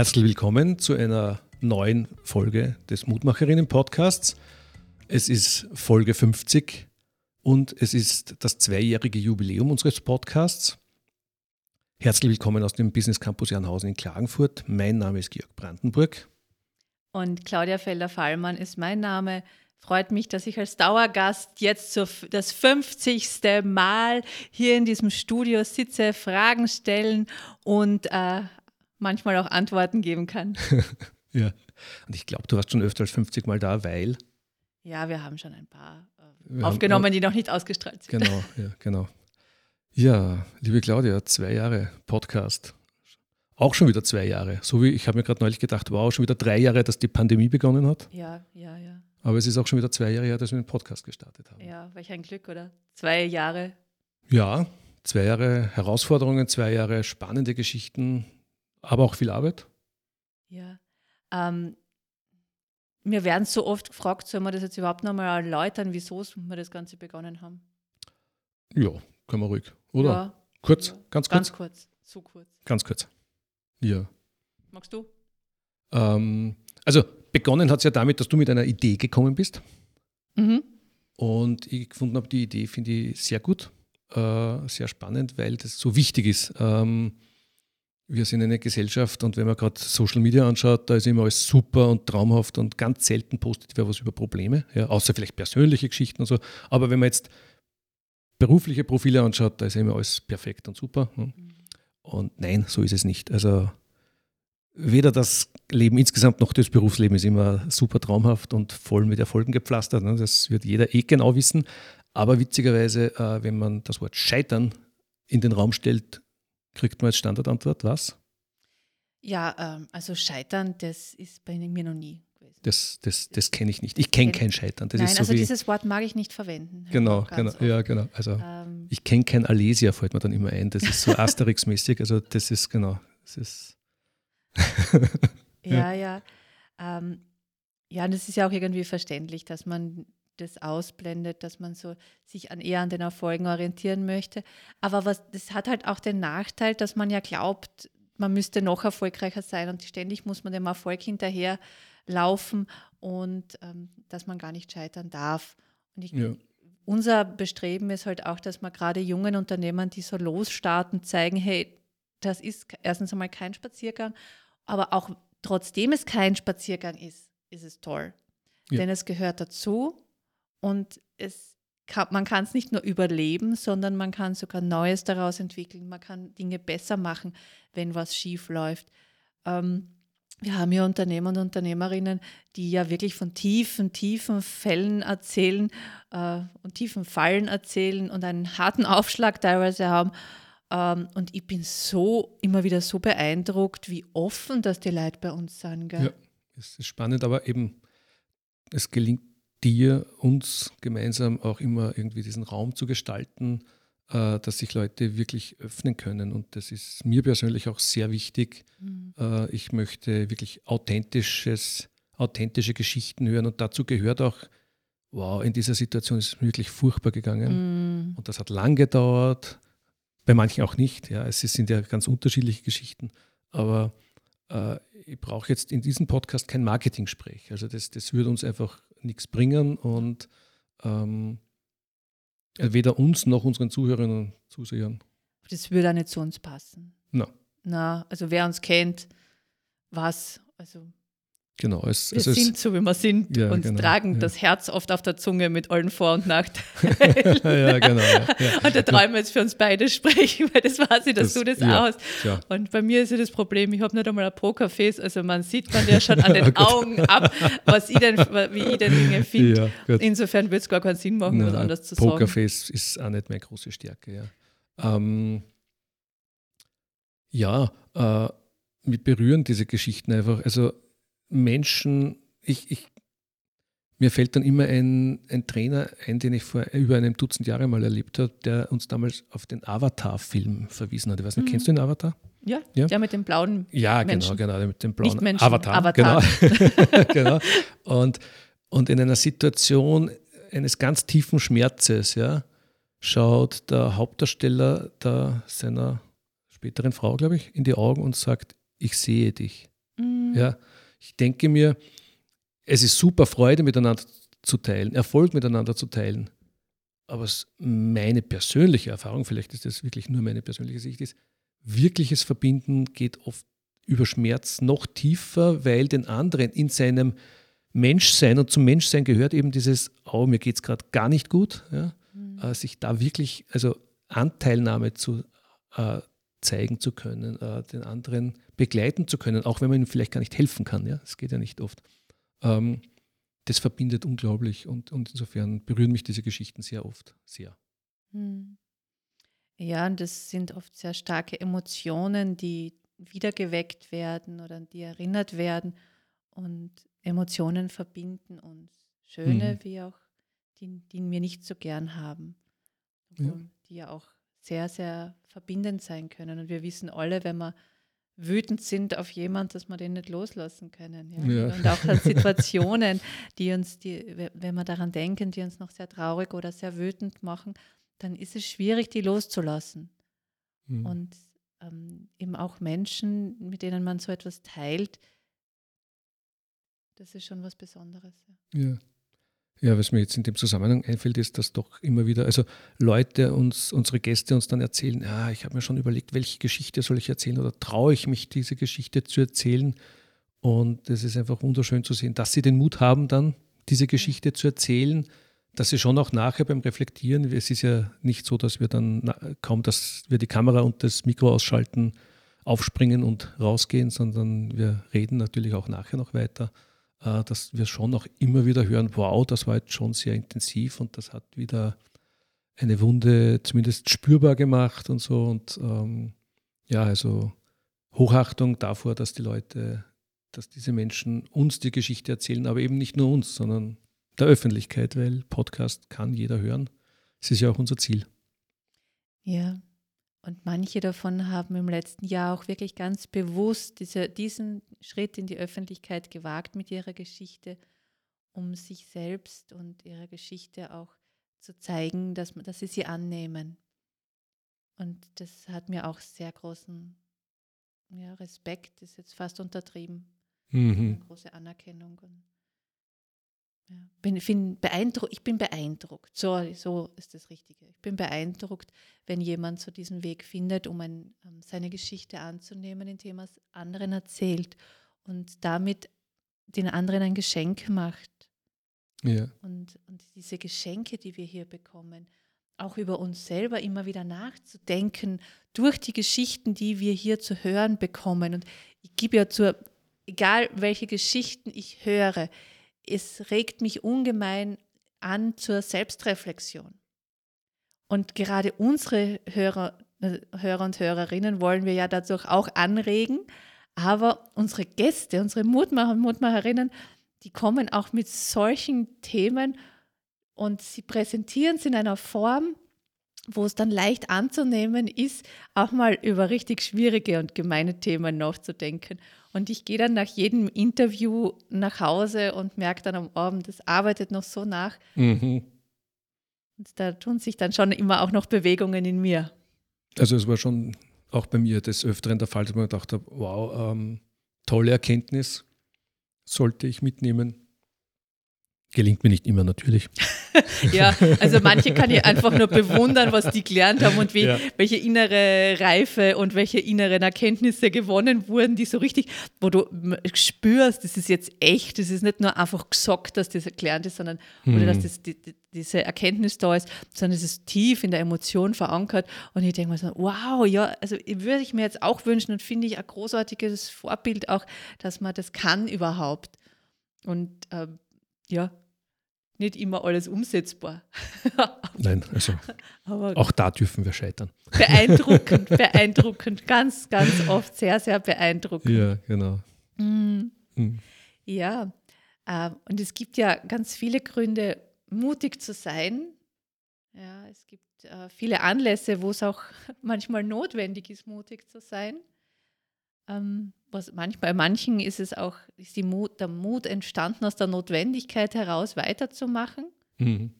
Herzlich willkommen zu einer neuen Folge des Mutmacherinnen-Podcasts. Es ist Folge 50 und es ist das zweijährige Jubiläum unseres Podcasts. Herzlich willkommen aus dem Business Campus Jernhausen in Klagenfurt. Mein Name ist Georg Brandenburg. Und Claudia Felder-Fallmann ist mein Name. Freut mich, dass ich als Dauergast jetzt zur, das 50. Mal hier in diesem Studio sitze, Fragen stellen und äh, manchmal auch Antworten geben kann. ja, und ich glaube, du warst schon öfter als 50 Mal da, weil. Ja, wir haben schon ein paar äh, aufgenommen, haben, die noch nicht ausgestrahlt sind. Genau, ja, genau. Ja, liebe Claudia, zwei Jahre Podcast. Auch schon wieder zwei Jahre. So wie ich habe mir gerade neulich gedacht, wow, schon wieder drei Jahre, dass die Pandemie begonnen hat. Ja, ja, ja. Aber es ist auch schon wieder zwei Jahre her, dass wir den Podcast gestartet haben. Ja, welch ein Glück, oder? Zwei Jahre. Ja, zwei Jahre Herausforderungen, zwei Jahre spannende Geschichten, aber auch viel Arbeit? Ja. Ähm, wir werden so oft gefragt, sollen wir das jetzt überhaupt nochmal erläutern, wieso wir das Ganze begonnen haben? Ja, können wir ruhig. Oder? Ja, kurz, ja. ganz kurz? Ganz kurz, so kurz. Ganz kurz. Ja. Magst du? Ähm, also begonnen hat es ja damit, dass du mit einer Idee gekommen bist. Mhm. Und ich gefunden habe, die Idee finde ich sehr gut, äh, sehr spannend, weil das so wichtig ist. Ähm, wir sind eine Gesellschaft und wenn man gerade Social Media anschaut, da ist immer alles super und traumhaft und ganz selten postet wer was über Probleme, ja, außer vielleicht persönliche Geschichten und so. Aber wenn man jetzt berufliche Profile anschaut, da ist immer alles perfekt und super. Ne? Und nein, so ist es nicht. Also weder das Leben insgesamt noch das Berufsleben ist immer super traumhaft und voll mit Erfolgen gepflastert. Ne? Das wird jeder eh genau wissen. Aber witzigerweise, äh, wenn man das Wort Scheitern in den Raum stellt, kriegt man als Standardantwort was? Ja, ähm, also Scheitern, das ist bei mir noch nie gewesen. Das, das, das kenne ich nicht. Ich kenne kein Scheitern. Das Nein, so also dieses Wort mag ich nicht verwenden. Genau, genau, ja, genau. Also ähm, ich kenne kein Alesia, fällt mir dann immer ein. Das ist so Asterix-mäßig. Also das ist genau, das ist. ja, ja. Ja. Ähm, ja, das ist ja auch irgendwie verständlich, dass man das ausblendet, dass man so sich an, eher an den Erfolgen orientieren möchte. Aber was, das hat halt auch den Nachteil, dass man ja glaubt, man müsste noch erfolgreicher sein und ständig muss man dem Erfolg hinterher laufen und ähm, dass man gar nicht scheitern darf. Und ich, ja. unser Bestreben ist halt auch, dass man gerade jungen Unternehmern, die so losstarten, zeigen, hey, das ist erstens einmal kein Spaziergang, aber auch trotzdem es kein Spaziergang ist, ist es toll. Ja. Denn es gehört dazu und es kann, man kann es nicht nur überleben, sondern man kann sogar Neues daraus entwickeln. Man kann Dinge besser machen, wenn was schief läuft. Ähm, wir haben ja Unternehmer und Unternehmerinnen, die ja wirklich von tiefen, tiefen Fällen erzählen äh, und tiefen Fallen erzählen und einen harten Aufschlag teilweise haben. Ähm, und ich bin so immer wieder so beeindruckt, wie offen das die Leute bei uns sind. Gell? Ja, es ist spannend, aber eben, es gelingt dir, uns gemeinsam auch immer irgendwie diesen Raum zu gestalten, äh, dass sich Leute wirklich öffnen können. Und das ist mir persönlich auch sehr wichtig. Mhm. Äh, ich möchte wirklich authentisches, authentische Geschichten hören. Und dazu gehört auch, wow, in dieser Situation ist es wirklich furchtbar gegangen. Mhm. Und das hat lang gedauert, bei manchen auch nicht. Ja, es sind ja ganz unterschiedliche Geschichten. Aber äh, ich brauche jetzt in diesem Podcast kein Marketing-Sprech. Also das, das würde uns einfach nichts bringen und ähm, weder uns noch unseren Zuhörerinnen und Zusehern. Das würde auch nicht zu uns passen. Na. Na, also wer uns kennt, was, also Genau. Es, wir es sind so, wie wir sind ja, und genau, tragen ja. das Herz oft auf der Zunge mit allen Vor- und Nachteilen. ja, genau. Ja, und da träumen wir jetzt für uns beide sprechen, weil das weiß ich, dass das, du das aus. Und bei mir ist ja das Problem, ich habe nicht einmal ein Pokerface, also man sieht man ja schon an den Augen ab, was ich denn, wie ich denn Dinge finde. Insofern würde es gar keinen Sinn machen, Na, was anderes zu sagen. Pokerface ist auch nicht meine große Stärke, ja. Ähm, ja, äh, mich berühren diese Geschichten einfach. Also Menschen, ich, ich, mir fällt dann immer ein, ein Trainer ein, den ich vor über einem Dutzend Jahre mal erlebt habe, der uns damals auf den Avatar-Film verwiesen hat. Ich weiß nicht, mhm. kennst du den Avatar? Ja, ja, der mit dem blauen Ja, genau, Menschen. genau, mit dem blauen Nicht Avatar. Avatar. Genau. genau. Und, und in einer Situation eines ganz tiefen Schmerzes, ja, schaut der Hauptdarsteller der, seiner späteren Frau, glaube ich, in die Augen und sagt, ich sehe dich. Mhm. Ja, ich denke mir, es ist super, Freude miteinander zu teilen, Erfolg miteinander zu teilen. Aber meine persönliche Erfahrung, vielleicht ist das wirklich nur meine persönliche Sicht, ist, wirkliches Verbinden geht oft über Schmerz noch tiefer, weil den anderen in seinem Menschsein und zum Menschsein gehört eben dieses, oh, mir geht es gerade gar nicht gut, ja, mhm. äh, sich da wirklich, also Anteilnahme zu äh, zeigen zu können, äh, den anderen begleiten zu können, auch wenn man ihm vielleicht gar nicht helfen kann. Ja, das geht ja nicht oft. Ähm, das verbindet unglaublich und, und insofern berühren mich diese Geschichten sehr oft sehr. Hm. Ja, und das sind oft sehr starke Emotionen, die wiedergeweckt werden oder die erinnert werden und Emotionen verbinden uns. Schöne mhm. wie auch die, die wir nicht so gern haben, ja. die ja auch sehr, sehr verbindend sein können. Und wir wissen alle, wenn wir wütend sind auf jemanden, dass wir den nicht loslassen können. Ja? Ja. Und auch an Situationen, die uns, die, wenn wir daran denken, die uns noch sehr traurig oder sehr wütend machen, dann ist es schwierig, die loszulassen. Mhm. Und ähm, eben auch Menschen, mit denen man so etwas teilt, das ist schon was Besonderes. Ja. ja. Ja, was mir jetzt in dem Zusammenhang einfällt, ist, dass doch immer wieder, also Leute uns, unsere Gäste uns dann erzählen, ja, ich habe mir schon überlegt, welche Geschichte soll ich erzählen oder traue ich mich, diese Geschichte zu erzählen. Und es ist einfach wunderschön zu sehen, dass sie den Mut haben, dann diese Geschichte zu erzählen, dass sie schon auch nachher beim Reflektieren, es ist ja nicht so, dass wir dann kaum, dass wir die Kamera und das Mikro ausschalten, aufspringen und rausgehen, sondern wir reden natürlich auch nachher noch weiter. Äh, dass wir schon auch immer wieder hören, wow, das war jetzt schon sehr intensiv und das hat wieder eine Wunde zumindest spürbar gemacht und so. Und ähm, ja, also Hochachtung davor, dass die Leute, dass diese Menschen uns die Geschichte erzählen, aber eben nicht nur uns, sondern der Öffentlichkeit, weil Podcast kann jeder hören. Das ist ja auch unser Ziel. Ja, und manche davon haben im letzten Jahr auch wirklich ganz bewusst diese, diesen Schritt in die Öffentlichkeit gewagt mit ihrer Geschichte, um sich selbst und ihrer Geschichte auch zu zeigen, dass, dass sie sie annehmen. Und das hat mir auch sehr großen ja, Respekt, ist jetzt fast untertrieben. Mhm. große Anerkennung. Und. Bin, bin ich bin beeindruckt. So, so ist das Richtige. Ich bin beeindruckt, wenn jemand so diesen Weg findet, um ein, um seine Geschichte anzunehmen, indem er es anderen erzählt und damit den anderen ein Geschenk macht. Ja. Und, und diese Geschenke, die wir hier bekommen, auch über uns selber immer wieder nachzudenken, durch die Geschichten, die wir hier zu hören bekommen. Und ich gebe ja zur, egal welche Geschichten ich höre, es regt mich ungemein an zur Selbstreflexion. Und gerade unsere Hörer, Hörer und Hörerinnen wollen wir ja dadurch auch anregen. Aber unsere Gäste, unsere Mutmacher und Mutmacherinnen, die kommen auch mit solchen Themen und sie präsentieren es in einer Form, wo es dann leicht anzunehmen ist, auch mal über richtig schwierige und gemeine Themen nachzudenken. Und ich gehe dann nach jedem Interview nach Hause und merke dann am Abend, das arbeitet noch so nach. Mhm. Und da tun sich dann schon immer auch noch Bewegungen in mir. Also es war schon auch bei mir des Öfteren der Fall, dass man gedacht habe, wow, ähm, tolle Erkenntnis, sollte ich mitnehmen. Gelingt mir nicht immer natürlich. ja, also manche kann ich einfach nur bewundern, was die gelernt haben und wie, ja. welche innere Reife und welche inneren Erkenntnisse gewonnen wurden, die so richtig, wo du spürst, das ist jetzt echt, das ist nicht nur einfach gesagt, dass das gelernt ist, sondern mhm. oder dass das, die, die, diese Erkenntnis da ist, sondern es ist tief in der Emotion verankert. Und ich denke mir so, wow, ja, also würde ich mir jetzt auch wünschen und finde ich ein großartiges Vorbild auch, dass man das kann überhaupt. Und äh, ja, nicht immer alles umsetzbar. Nein, also Aber auch da dürfen wir scheitern. Beeindruckend, beeindruckend, ganz, ganz oft sehr, sehr beeindruckend. Ja, genau. Mhm. Mhm. Ja, äh, und es gibt ja ganz viele Gründe, mutig zu sein. Ja, es gibt äh, viele Anlässe, wo es auch manchmal notwendig ist, mutig zu sein. Ähm, was manch, bei manchen ist es auch, ist die Mut, der Mut entstanden aus der Notwendigkeit heraus, weiterzumachen. Mhm.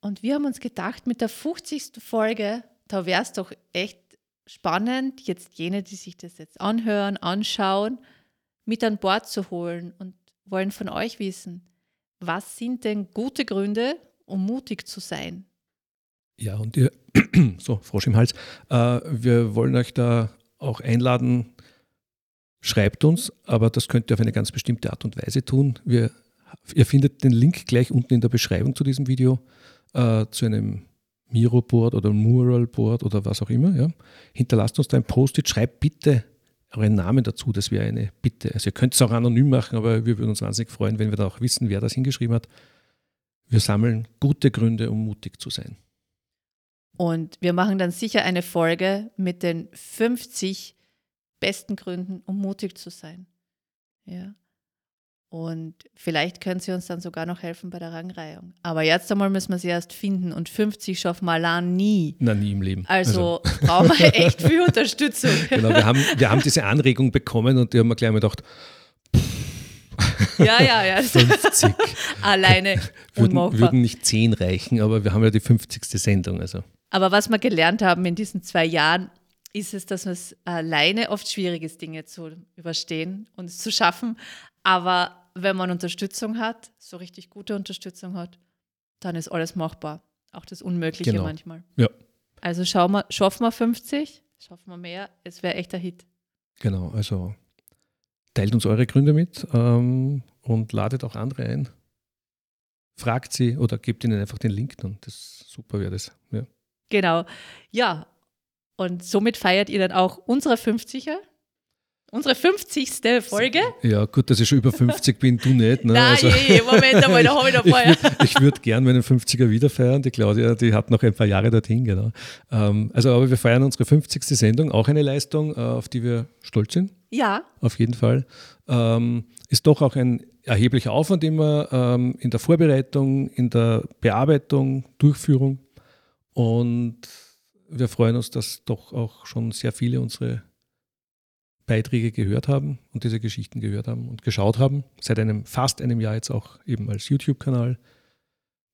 Und wir haben uns gedacht, mit der 50. Folge, da wäre es doch echt spannend, jetzt jene, die sich das jetzt anhören, anschauen, mit an Bord zu holen und wollen von euch wissen, was sind denn gute Gründe, um mutig zu sein? Ja, und ihr, so, Frosch im Hals, äh, wir wollen euch da auch einladen, schreibt uns, aber das könnt ihr auf eine ganz bestimmte Art und Weise tun. Wir, ihr findet den Link gleich unten in der Beschreibung zu diesem Video, äh, zu einem Miro-Board oder Mural-Board oder was auch immer. Ja. Hinterlasst uns da ein Post-it, schreibt bitte euren Namen dazu, das wäre eine Bitte. Also ihr könnt es auch anonym machen, aber wir würden uns wahnsinnig freuen, wenn wir da auch wissen, wer das hingeschrieben hat. Wir sammeln gute Gründe, um mutig zu sein. Und wir machen dann sicher eine Folge mit den 50 besten Gründen, um mutig zu sein. Ja. Und vielleicht können sie uns dann sogar noch helfen bei der Rangreihung. Aber jetzt einmal müssen wir sie erst finden und 50 schaffen wir allein nie. Na, nie im Leben. Also, also. brauchen wir echt viel Unterstützung. Genau, wir haben, wir haben diese Anregung bekommen und die haben wir gleich mal gedacht, ja, ja, ja. 50. Alleine würden, würden nicht 10 reichen, aber wir haben ja die 50. Sendung. Also. Aber was wir gelernt haben in diesen zwei Jahren, ist es, dass es alleine oft schwierig ist, Dinge zu überstehen und es zu schaffen. Aber wenn man Unterstützung hat, so richtig gute Unterstützung hat, dann ist alles machbar. Auch das Unmögliche genau. manchmal. Ja. Also schauen wir, schaffen wir 50, schaffen wir mehr, es wäre echt ein Hit. Genau, also teilt uns eure Gründe mit ähm, und ladet auch andere ein. Fragt sie oder gebt ihnen einfach den Link dann. Das super wäre das. Ja. Genau. Ja, und somit feiert ihr dann auch unsere 50er Unsere 50. Folge. Ja, gut, dass ich schon über 50 bin, du nicht. Ne? Nein, also, je, Moment einmal, da habe ich noch vorher. ich würde würd gern meinen 50er wieder feiern. Die Claudia, die hat noch ein paar Jahre dorthin, genau. Ähm, also, aber wir feiern unsere 50. Sendung, auch eine Leistung, äh, auf die wir stolz sind. Ja. Auf jeden Fall. Ähm, ist doch auch ein erheblicher Aufwand immer ähm, in der Vorbereitung, in der Bearbeitung, Durchführung. Und wir freuen uns, dass doch auch schon sehr viele unsere Beiträge gehört haben und diese Geschichten gehört haben und geschaut haben. Seit einem fast einem Jahr jetzt auch eben als YouTube-Kanal.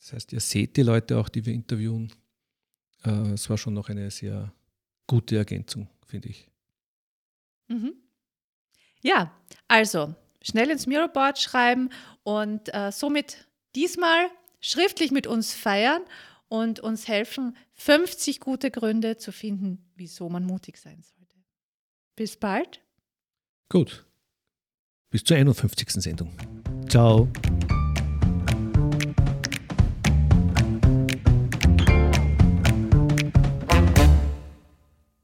Das heißt, ihr seht die Leute auch, die wir interviewen. Äh, es war schon noch eine sehr gute Ergänzung, finde ich. Mhm. Ja, also schnell ins Mirrorboard schreiben und äh, somit diesmal schriftlich mit uns feiern und uns helfen, 50 gute Gründe zu finden, wieso man mutig sein soll. Bis bald. Gut. Bis zur 51. Sendung. Ciao.